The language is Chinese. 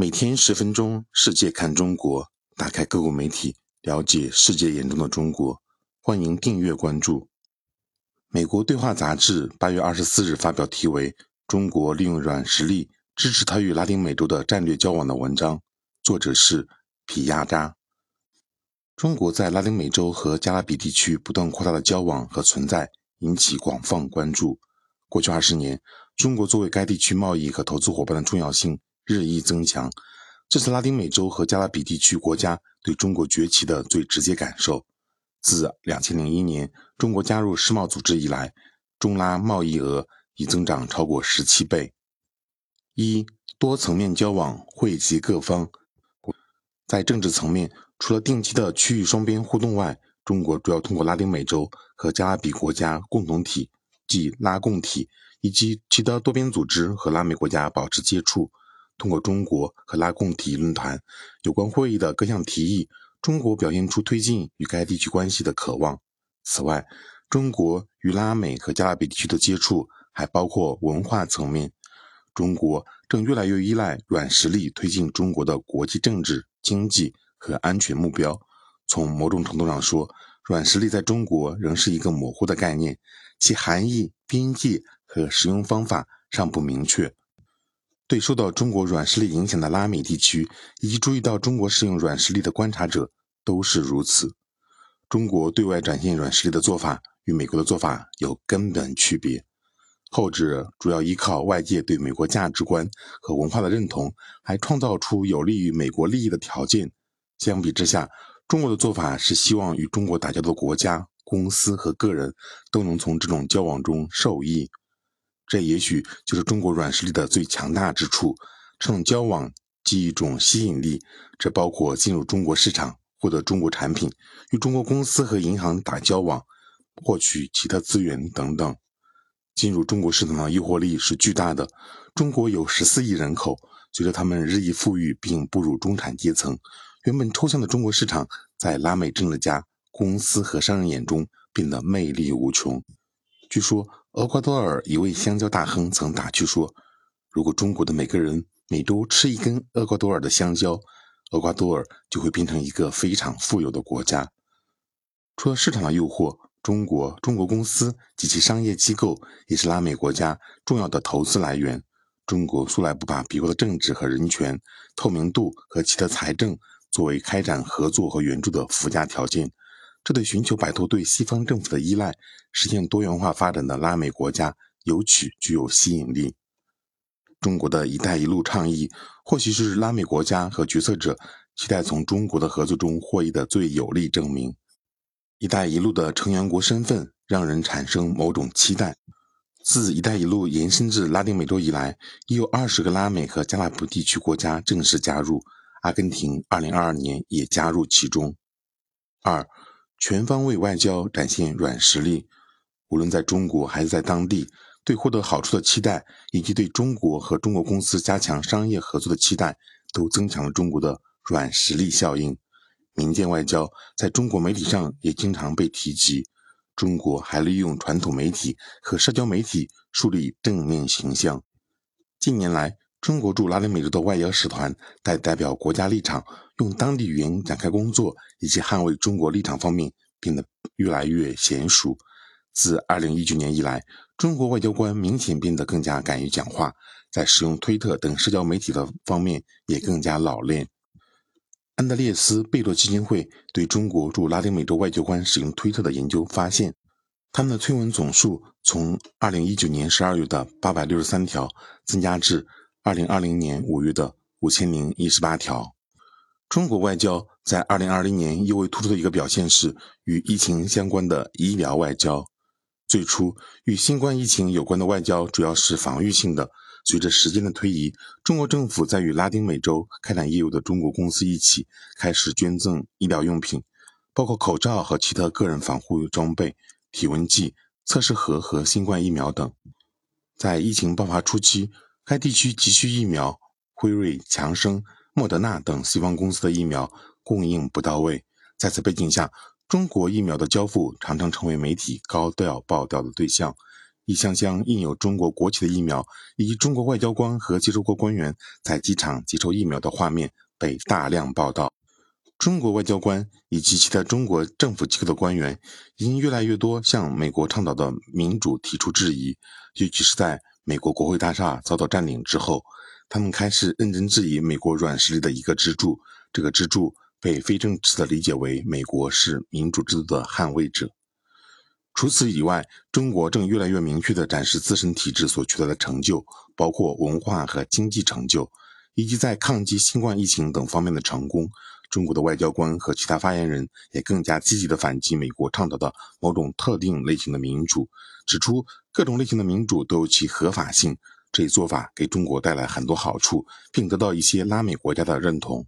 每天十分钟，世界看中国。打开各国媒体，了解世界眼中的中国。欢迎订阅关注。美国对话杂志八月二十四日发表题为《中国利用软实力支持它与拉丁美洲的战略交往》的文章，作者是皮亚扎。中国在拉丁美洲和加勒比地区不断扩大的交往和存在，引起广泛关注。过去二十年，中国作为该地区贸易和投资伙伴的重要性日益增强，这是拉丁美洲和加勒比地区国家对中国崛起的最直接感受。自两千零一年中国加入世贸组织以来，中拉贸易额已增长超过十七倍。一多层面交往惠及各方，在政治层面。除了定期的区域双边互动外，中国主要通过拉丁美洲和加勒比国家共同体，即拉共体，以及其他多边组织和拉美国家保持接触。通过中国和拉共体论坛有关会议的各项提议，中国表现出推进与该地区关系的渴望。此外，中国与拉美和加勒比地区的接触还包括文化层面。中国正越来越依赖软实力推进中国的国际政治、经济。和安全目标，从某种程度上说，软实力在中国仍是一个模糊的概念，其含义、边界和使用方法尚不明确。对受到中国软实力影响的拉美地区以及注意到中国使用软实力的观察者都是如此。中国对外展现软实力的做法与美国的做法有根本区别，后者主要依靠外界对美国价值观和文化的认同，还创造出有利于美国利益的条件。相比之下，中国的做法是希望与中国打交道的国家、公司和个人都能从这种交往中受益。这也许就是中国软实力的最强大之处。这种交往即一种吸引力，这包括进入中国市场、获得中国产品、与中国公司和银行打交往、获取其他资源等等。进入中国市场的诱惑力是巨大的。中国有十四亿人口，随着他们日益富裕并步入中产阶层。原本抽象的中国市场，在拉美政治家、公司和商人眼中变得魅力无穷。据说，厄瓜多尔一位香蕉大亨曾打趣说：“如果中国的每个人每周吃一根厄瓜多尔的香蕉，厄瓜多尔就会变成一个非常富有的国家。”除了市场的诱惑，中国、中国公司及其商业机构也是拉美国家重要的投资来源。中国素来不把别国的政治和人权、透明度和其他财政。作为开展合作和援助的附加条件，这对寻求摆脱对西方政府的依赖、实现多元化发展的拉美国家尤其具有吸引力。中国的一带一路倡议，或许是拉美国家和决策者期待从中国的合作中获益的最有力证明。一带一路的成员国身份让人产生某种期待。自一带一路延伸至拉丁美洲以来，已有二十个拉美和加拉普地区国家正式加入。阿根廷二零二二年也加入其中。二，全方位外交展现软实力，无论在中国还是在当地，对获得好处的期待，以及对中国和中国公司加强商业合作的期待，都增强了中国的软实力效应。民间外交在中国媒体上也经常被提及。中国还利用传统媒体和社交媒体树立正面形象。近年来，中国驻拉丁美洲的外交使团在代表国家立场、用当地语言展开工作以及捍卫中国立场方面变得越来越娴熟。自2019年以来，中国外交官明显变得更加敢于讲话，在使用推特等社交媒体的方面也更加老练。安德烈斯·贝洛基金会对中国驻拉丁美洲外交官使用推特的研究发现，他们的推文总数从2019年12月的863条增加至。二零二零年五月的五千零一十八条，中国外交在二零二零年尤为突出的一个表现是与疫情相关的医疗外交。最初与新冠疫情有关的外交主要是防御性的，随着时间的推移，中国政府在与拉丁美洲开展业务的中国公司一起开始捐赠医疗用品，包括口罩和其他个人防护装备、体温计、测试盒和新冠疫苗等。在疫情爆发初期。该地区急需疫苗，辉瑞、强生、莫德纳等西方公司的疫苗供应不到位。在此背景下，中国疫苗的交付常常成为媒体高调爆料的对象。一箱箱印有中国国旗的疫苗，以及中国外交官和接收国官员在机场接受疫苗的画面被大量报道。中国外交官以及其他中国政府机构的官员，已经越来越多向美国倡导的民主提出质疑，尤其是在美国国会大厦遭到占领之后，他们开始认真质疑美国软实力的一个支柱。这个支柱被非正式的理解为美国是民主制度的捍卫者。除此以外，中国正越来越明确地展示自身体制所取得的成就，包括文化和经济成就，以及在抗击新冠疫情等方面的成功。中国的外交官和其他发言人也更加积极地反击美国倡导的某种特定类型的民主，指出各种类型的民主都有其合法性。这一做法给中国带来很多好处，并得到一些拉美国家的认同。